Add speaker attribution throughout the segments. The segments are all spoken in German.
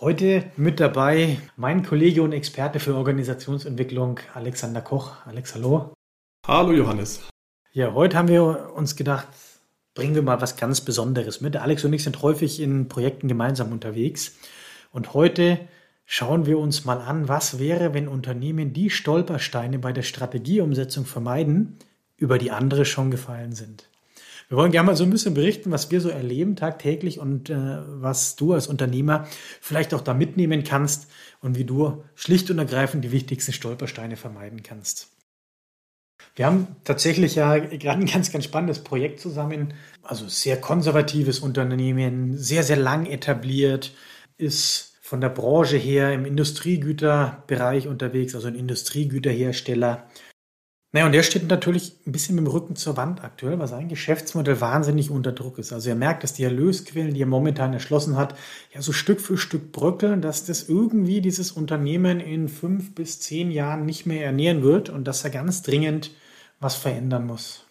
Speaker 1: Heute mit dabei mein Kollege und Experte für Organisationsentwicklung Alexander Koch. Alex, hallo.
Speaker 2: Hallo Johannes.
Speaker 1: Ja, heute haben wir uns gedacht, bringen wir mal was ganz Besonderes mit. Alex und ich sind häufig in Projekten gemeinsam unterwegs. Und heute schauen wir uns mal an, was wäre, wenn Unternehmen die Stolpersteine bei der Strategieumsetzung vermeiden, über die andere schon gefallen sind. Wir wollen gerne mal so ein bisschen berichten, was wir so erleben tagtäglich und äh, was du als Unternehmer vielleicht auch da mitnehmen kannst und wie du schlicht und ergreifend die wichtigsten Stolpersteine vermeiden kannst. Wir haben tatsächlich ja gerade ein ganz, ganz spannendes Projekt zusammen. Also sehr konservatives Unternehmen, sehr, sehr lang etabliert, ist von der Branche her im Industriegüterbereich unterwegs, also ein Industriegüterhersteller naja, und der steht natürlich ein bisschen mit dem Rücken zur Wand aktuell, weil sein Geschäftsmodell wahnsinnig unter Druck ist. Also er merkt, dass die Erlösquellen, die er momentan erschlossen hat, ja so Stück für Stück bröckeln, dass das irgendwie dieses Unternehmen in fünf bis zehn Jahren nicht mehr ernähren wird und dass er ganz dringend was verändern muss.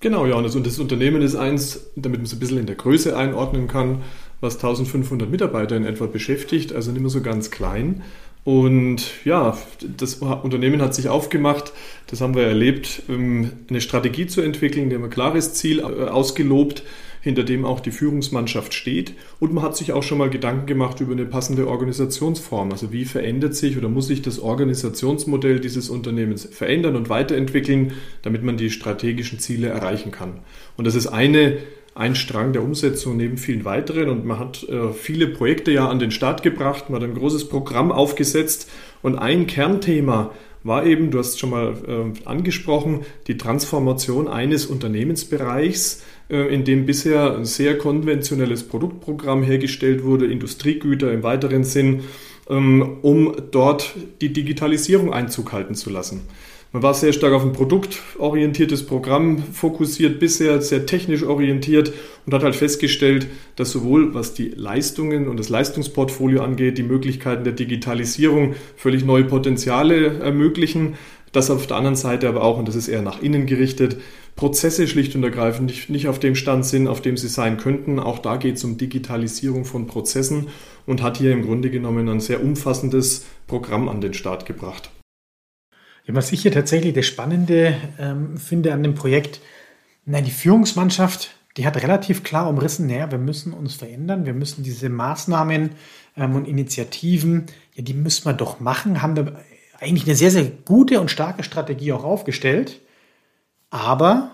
Speaker 2: Genau, Johannes. Und das Unternehmen ist eins, damit man es ein bisschen in der Größe einordnen kann, was 1500 Mitarbeiter in etwa beschäftigt, also nicht mehr so ganz klein. Und ja, das Unternehmen hat sich aufgemacht, das haben wir erlebt, ähm, eine Strategie zu entwickeln, die ein klares Ziel äh, ausgelobt, hinter dem auch die Führungsmannschaft steht. Und man hat sich auch schon mal Gedanken gemacht über eine passende Organisationsform. Also wie verändert sich oder muss sich das Organisationsmodell dieses Unternehmens verändern und weiterentwickeln, damit man die strategischen Ziele erreichen kann. Und das ist eine ein Strang der Umsetzung neben vielen weiteren. Und man hat äh, viele Projekte ja an den Start gebracht, man hat ein großes Programm aufgesetzt. Und ein Kernthema war eben, du hast es schon mal äh, angesprochen, die Transformation eines Unternehmensbereichs, äh, in dem bisher ein sehr konventionelles Produktprogramm hergestellt wurde, Industriegüter im weiteren Sinn, ähm, um dort die Digitalisierung Einzug halten zu lassen. Man war sehr stark auf ein produktorientiertes Programm fokussiert, bisher sehr technisch orientiert und hat halt festgestellt, dass sowohl was die Leistungen und das Leistungsportfolio angeht, die Möglichkeiten der Digitalisierung völlig neue Potenziale ermöglichen, dass auf der anderen Seite aber auch, und das ist eher nach innen gerichtet, Prozesse schlicht und ergreifend nicht, nicht auf dem Stand sind, auf dem sie sein könnten. Auch da geht es um Digitalisierung von Prozessen und hat hier im Grunde genommen ein sehr umfassendes Programm an den Start gebracht.
Speaker 1: Was ich hier tatsächlich das Spannende ähm, finde an dem Projekt, na, die Führungsmannschaft, die hat relativ klar umrissen, naja, wir müssen uns verändern, wir müssen diese Maßnahmen ähm, und Initiativen, ja, die müssen wir doch machen, haben da eigentlich eine sehr, sehr gute und starke Strategie auch aufgestellt, aber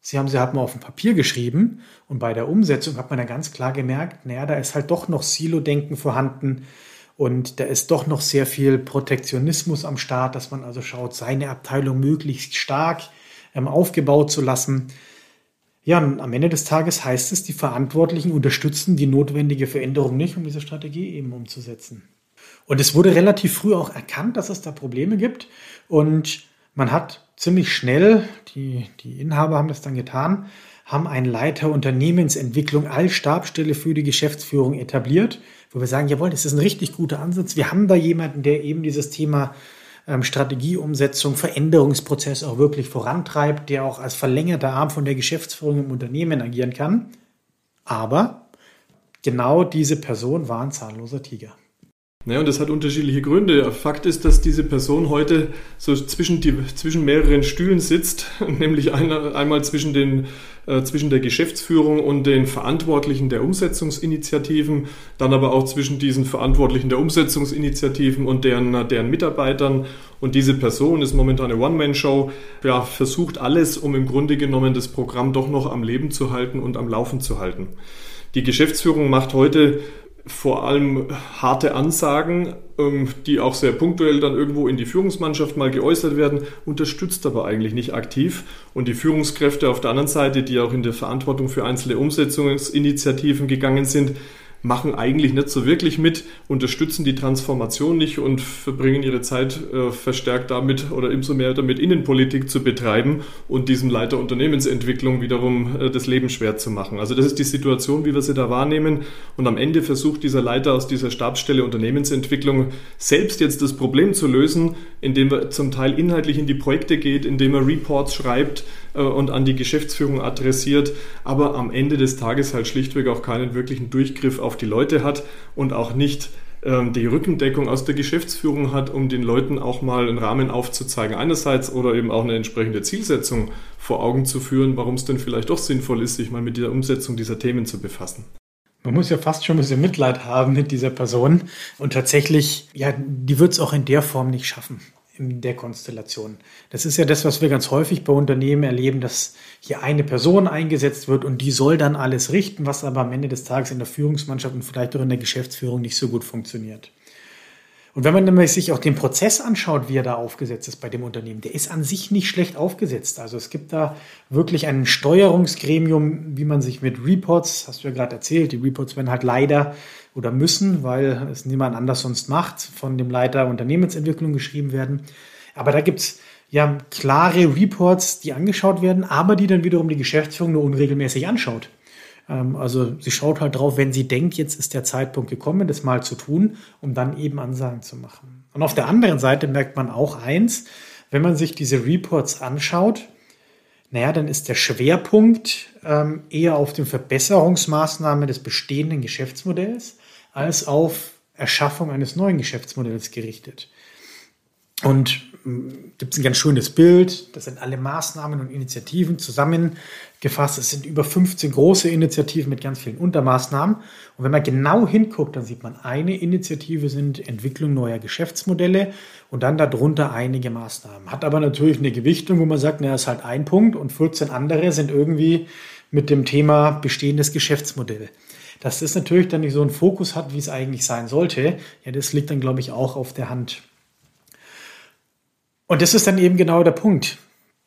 Speaker 1: sie haben sie halt mal auf dem Papier geschrieben und bei der Umsetzung hat man dann ganz klar gemerkt, naja, da ist halt doch noch Silo-Denken vorhanden, und da ist doch noch sehr viel Protektionismus am Start, dass man also schaut, seine Abteilung möglichst stark ähm, aufgebaut zu lassen. Ja, und am Ende des Tages heißt es, die Verantwortlichen unterstützen die notwendige Veränderung nicht, um diese Strategie eben umzusetzen. Und es wurde relativ früh auch erkannt, dass es da Probleme gibt. Und man hat ziemlich schnell, die, die Inhaber haben das dann getan, haben einen Leiter Unternehmensentwicklung als Stabstelle für die Geschäftsführung etabliert, wo wir sagen, jawohl, das ist ein richtig guter Ansatz. Wir haben da jemanden, der eben dieses Thema ähm, Strategieumsetzung, Veränderungsprozess auch wirklich vorantreibt, der auch als verlängerter Arm von der Geschäftsführung im Unternehmen agieren kann. Aber genau diese Person war ein zahnloser Tiger.
Speaker 2: Naja, und das hat unterschiedliche Gründe. Fakt ist, dass diese Person heute so zwischen, die, zwischen mehreren Stühlen sitzt, nämlich einer, einmal zwischen, den, äh, zwischen der Geschäftsführung und den Verantwortlichen der Umsetzungsinitiativen, dann aber auch zwischen diesen Verantwortlichen der Umsetzungsinitiativen und deren, deren Mitarbeitern. Und diese Person ist momentan eine One-Man-Show, ja, versucht alles, um im Grunde genommen das Programm doch noch am Leben zu halten und am Laufen zu halten. Die Geschäftsführung macht heute vor allem harte Ansagen, ähm, die auch sehr punktuell dann irgendwo in die Führungsmannschaft mal geäußert werden, unterstützt aber eigentlich nicht aktiv. Und die Führungskräfte auf der anderen Seite, die auch in der Verantwortung für einzelne Umsetzungsinitiativen gegangen sind, machen eigentlich nicht so wirklich mit, unterstützen die Transformation nicht und verbringen ihre Zeit äh, verstärkt damit oder umso mehr damit, Innenpolitik zu betreiben und diesem Leiter Unternehmensentwicklung wiederum äh, das Leben schwer zu machen. Also das ist die Situation, wie wir sie da wahrnehmen. Und am Ende versucht dieser Leiter aus dieser Stabsstelle Unternehmensentwicklung selbst jetzt das Problem zu lösen, indem er zum Teil inhaltlich in die Projekte geht, indem er Reports schreibt, äh, und an die Geschäftsführung adressiert, aber am Ende des Tages halt schlichtweg auch keinen wirklichen Durchgriff auf die Leute hat und auch nicht ähm, die Rückendeckung aus der Geschäftsführung hat, um den Leuten auch mal einen Rahmen aufzuzeigen einerseits oder eben auch eine entsprechende Zielsetzung vor Augen zu führen, warum es denn vielleicht doch sinnvoll ist, sich mal mit der Umsetzung dieser Themen zu befassen.
Speaker 1: Man muss ja fast schon ein bisschen Mitleid haben mit dieser Person. Und tatsächlich, ja, die wird es auch in der Form nicht schaffen in der Konstellation. Das ist ja das, was wir ganz häufig bei Unternehmen erleben, dass hier eine Person eingesetzt wird und die soll dann alles richten, was aber am Ende des Tages in der Führungsmannschaft und vielleicht auch in der Geschäftsführung nicht so gut funktioniert. Und wenn man nämlich sich auch den Prozess anschaut, wie er da aufgesetzt ist bei dem Unternehmen, der ist an sich nicht schlecht aufgesetzt. Also es gibt da wirklich ein Steuerungsgremium, wie man sich mit Reports, hast du ja gerade erzählt, die Reports werden halt leider oder müssen, weil es niemand anders sonst macht, von dem Leiter Unternehmensentwicklung geschrieben werden. Aber da gibt's ja klare Reports, die angeschaut werden, aber die dann wiederum die Geschäftsführung nur unregelmäßig anschaut. Ähm, also sie schaut halt drauf, wenn sie denkt, jetzt ist der Zeitpunkt gekommen, das mal zu tun, um dann eben Ansagen zu machen. Und auf der anderen Seite merkt man auch eins, wenn man sich diese Reports anschaut, naja, dann ist der Schwerpunkt ähm, eher auf den Verbesserungsmaßnahmen des bestehenden Geschäftsmodells als auf Erschaffung eines neuen Geschäftsmodells gerichtet. Und hm, gibt es ein ganz schönes Bild. Das sind alle Maßnahmen und Initiativen zusammengefasst. Es sind über 15 große Initiativen mit ganz vielen Untermaßnahmen. Und wenn man genau hinguckt, dann sieht man, eine Initiative sind Entwicklung neuer Geschäftsmodelle und dann darunter einige Maßnahmen. Hat aber natürlich eine Gewichtung, wo man sagt, naja, ist halt ein Punkt und 14 andere sind irgendwie mit dem Thema bestehendes Geschäftsmodell. Dass das natürlich dann nicht so einen Fokus hat, wie es eigentlich sein sollte, ja, das liegt dann, glaube ich, auch auf der Hand. Und das ist dann eben genau der Punkt.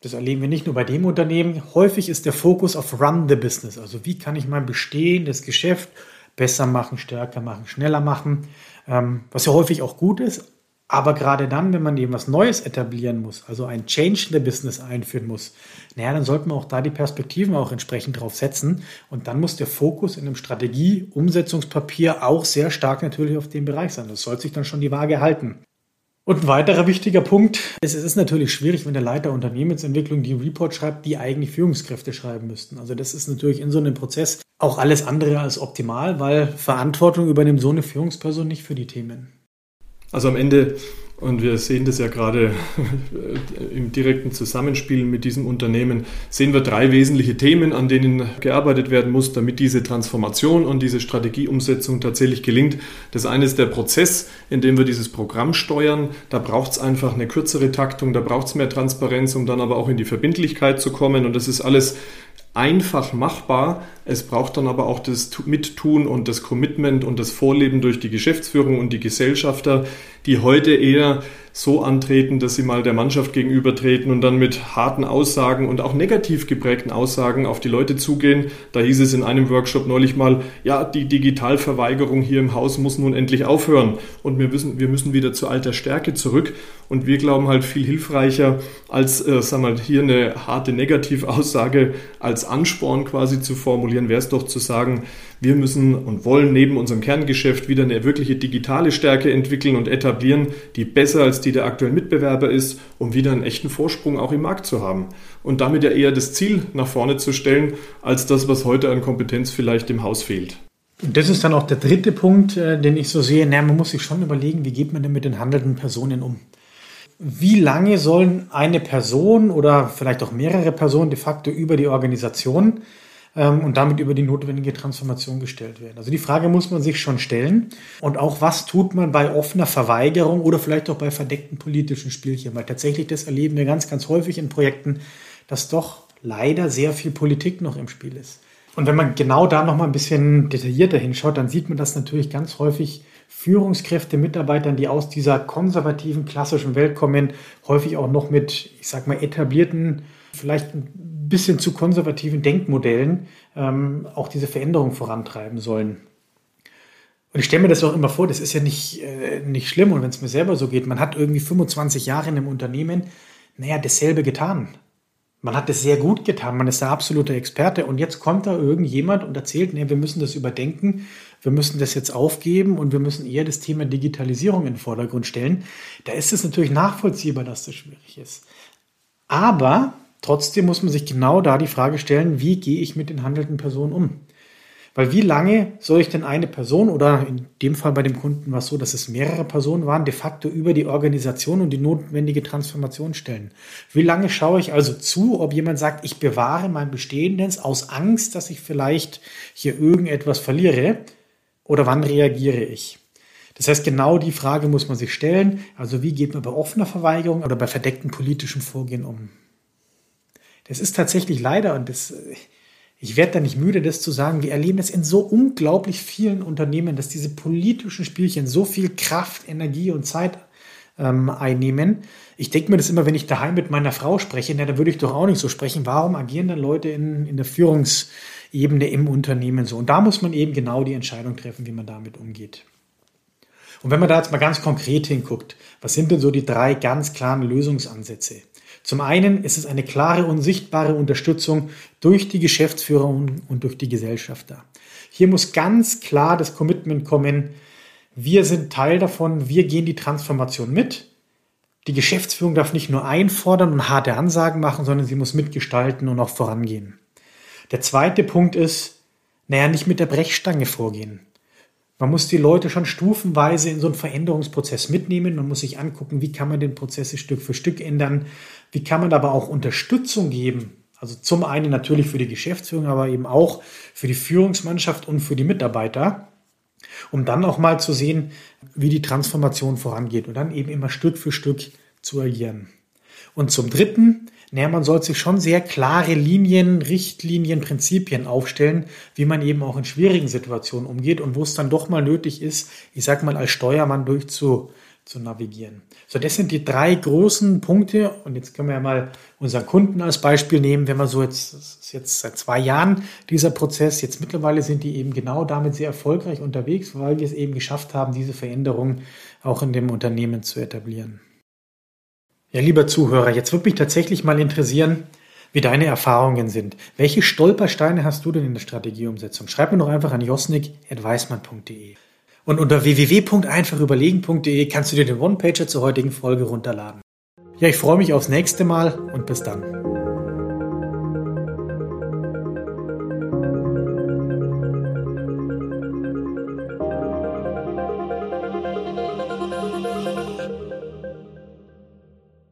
Speaker 1: Das erleben wir nicht nur bei dem Unternehmen. Häufig ist der Fokus auf Run the Business. Also wie kann ich mein bestehendes Geschäft besser machen, stärker machen, schneller machen. Ähm, was ja häufig auch gut ist. Aber gerade dann, wenn man eben was Neues etablieren muss, also ein Change in the Business einführen muss, naja, dann sollte man auch da die Perspektiven auch entsprechend drauf setzen. Und dann muss der Fokus in einem Strategie-Umsetzungspapier auch sehr stark natürlich auf dem Bereich sein. Das sollte sich dann schon die Waage halten. Und ein weiterer wichtiger Punkt es ist natürlich schwierig, wenn der Leiter Unternehmensentwicklung die Report schreibt, die eigentlich Führungskräfte schreiben müssten. Also das ist natürlich in so einem Prozess auch alles andere als optimal, weil Verantwortung übernimmt so eine Führungsperson nicht für die Themen.
Speaker 2: Also am Ende, und wir sehen das ja gerade im direkten Zusammenspiel mit diesem Unternehmen, sehen wir drei wesentliche Themen, an denen gearbeitet werden muss, damit diese Transformation und diese Strategieumsetzung tatsächlich gelingt. Das eine ist der Prozess, in dem wir dieses Programm steuern. Da braucht es einfach eine kürzere Taktung, da braucht es mehr Transparenz, um dann aber auch in die Verbindlichkeit zu kommen. Und das ist alles einfach machbar. Es braucht dann aber auch das Mittun und das Commitment und das Vorleben durch die Geschäftsführung und die Gesellschafter, die heute eher so antreten, dass sie mal der Mannschaft gegenübertreten und dann mit harten Aussagen und auch negativ geprägten Aussagen auf die Leute zugehen. Da hieß es in einem Workshop neulich mal, ja, die Digitalverweigerung hier im Haus muss nun endlich aufhören und wir müssen, wir müssen wieder zu alter Stärke zurück. Und wir glauben halt viel hilfreicher, als äh, sagen wir mal, hier eine harte Negativaussage als Ansporn quasi zu formulieren, wäre es doch zu sagen, wir müssen und wollen neben unserem Kerngeschäft wieder eine wirkliche digitale Stärke entwickeln und etablieren, die besser als die der aktuellen Mitbewerber ist, um wieder einen echten Vorsprung auch im Markt zu haben. Und damit ja eher das Ziel nach vorne zu stellen, als das, was heute an Kompetenz vielleicht im Haus fehlt.
Speaker 1: Und das ist dann auch der dritte Punkt, äh, den ich so sehe. Na, man muss sich schon überlegen, wie geht man denn mit den handelnden Personen um? Wie lange sollen eine Person oder vielleicht auch mehrere Personen de facto über die Organisation ähm, und damit über die notwendige Transformation gestellt werden. Also die Frage muss man sich schon stellen. Und auch was tut man bei offener Verweigerung oder vielleicht auch bei verdeckten politischen Spielchen? Weil tatsächlich das erleben wir ganz, ganz häufig in Projekten, dass doch leider sehr viel Politik noch im Spiel ist. Und wenn man genau da noch mal ein bisschen detaillierter hinschaut, dann sieht man das natürlich ganz häufig Führungskräfte, Mitarbeitern, die aus dieser konservativen, klassischen Welt kommen, häufig auch noch mit, ich sag mal, etablierten, vielleicht ein bisschen zu konservativen Denkmodellen ähm, auch diese Veränderung vorantreiben sollen. Und ich stelle mir das auch immer vor, das ist ja nicht, äh, nicht schlimm. Und wenn es mir selber so geht, man hat irgendwie 25 Jahre in einem Unternehmen, naja, dasselbe getan. Man hat es sehr gut getan, man ist der absolute Experte und jetzt kommt da irgendjemand und erzählt, nee, wir müssen das überdenken, wir müssen das jetzt aufgeben und wir müssen eher das Thema Digitalisierung in den Vordergrund stellen. Da ist es natürlich nachvollziehbar, dass das schwierig ist. Aber trotzdem muss man sich genau da die Frage stellen, wie gehe ich mit den handelnden Personen um? Weil wie lange soll ich denn eine Person oder in dem Fall bei dem Kunden war es so, dass es mehrere Personen waren, de facto über die Organisation und die notwendige Transformation stellen? Wie lange schaue ich also zu, ob jemand sagt, ich bewahre mein Bestehendes aus Angst, dass ich vielleicht hier irgendetwas verliere? Oder wann reagiere ich? Das heißt, genau die Frage muss man sich stellen. Also wie geht man bei offener Verweigerung oder bei verdecktem politischem Vorgehen um? Das ist tatsächlich leider, und das, ich werde da nicht müde, das zu sagen, wir erleben das in so unglaublich vielen Unternehmen, dass diese politischen Spielchen so viel Kraft, Energie und Zeit ähm, einnehmen. Ich denke mir das immer, wenn ich daheim mit meiner Frau spreche, na, dann würde ich doch auch nicht so sprechen. Warum agieren dann Leute in, in der Führungsebene im Unternehmen so? Und da muss man eben genau die Entscheidung treffen, wie man damit umgeht. Und wenn man da jetzt mal ganz konkret hinguckt, was sind denn so die drei ganz klaren Lösungsansätze? Zum einen ist es eine klare und sichtbare Unterstützung durch die Geschäftsführung und durch die Gesellschafter. Hier muss ganz klar das Commitment kommen, wir sind Teil davon, wir gehen die Transformation mit. Die Geschäftsführung darf nicht nur einfordern und harte Ansagen machen, sondern sie muss mitgestalten und auch vorangehen. Der zweite Punkt ist, naja, nicht mit der Brechstange vorgehen. Man muss die Leute schon stufenweise in so einen Veränderungsprozess mitnehmen. Man muss sich angucken, wie kann man den Prozess Stück für Stück ändern. Wie kann man aber auch Unterstützung geben? Also zum einen natürlich für die Geschäftsführung, aber eben auch für die Führungsmannschaft und für die Mitarbeiter, um dann auch mal zu sehen, wie die Transformation vorangeht und dann eben immer Stück für Stück zu agieren. Und zum Dritten, naja, man sollte sich schon sehr klare Linien, Richtlinien, Prinzipien aufstellen, wie man eben auch in schwierigen Situationen umgeht und wo es dann doch mal nötig ist, ich sag mal, als Steuermann durchzu zu navigieren. So, das sind die drei großen Punkte. Und jetzt können wir ja mal unseren Kunden als Beispiel nehmen. Wenn man so jetzt, das ist jetzt seit zwei Jahren dieser Prozess, jetzt mittlerweile sind die eben genau damit sehr erfolgreich unterwegs, weil wir es eben geschafft haben, diese Veränderung auch in dem Unternehmen zu etablieren. Ja, lieber Zuhörer, jetzt würde mich tatsächlich mal interessieren, wie deine Erfahrungen sind. Welche Stolpersteine hast du denn in der Strategieumsetzung? Schreib mir doch einfach an josnik.weismann.de. Und unter www.einfachüberlegen.de kannst du dir den One-Pager zur heutigen Folge runterladen. Ja, ich freue mich aufs nächste Mal und bis dann.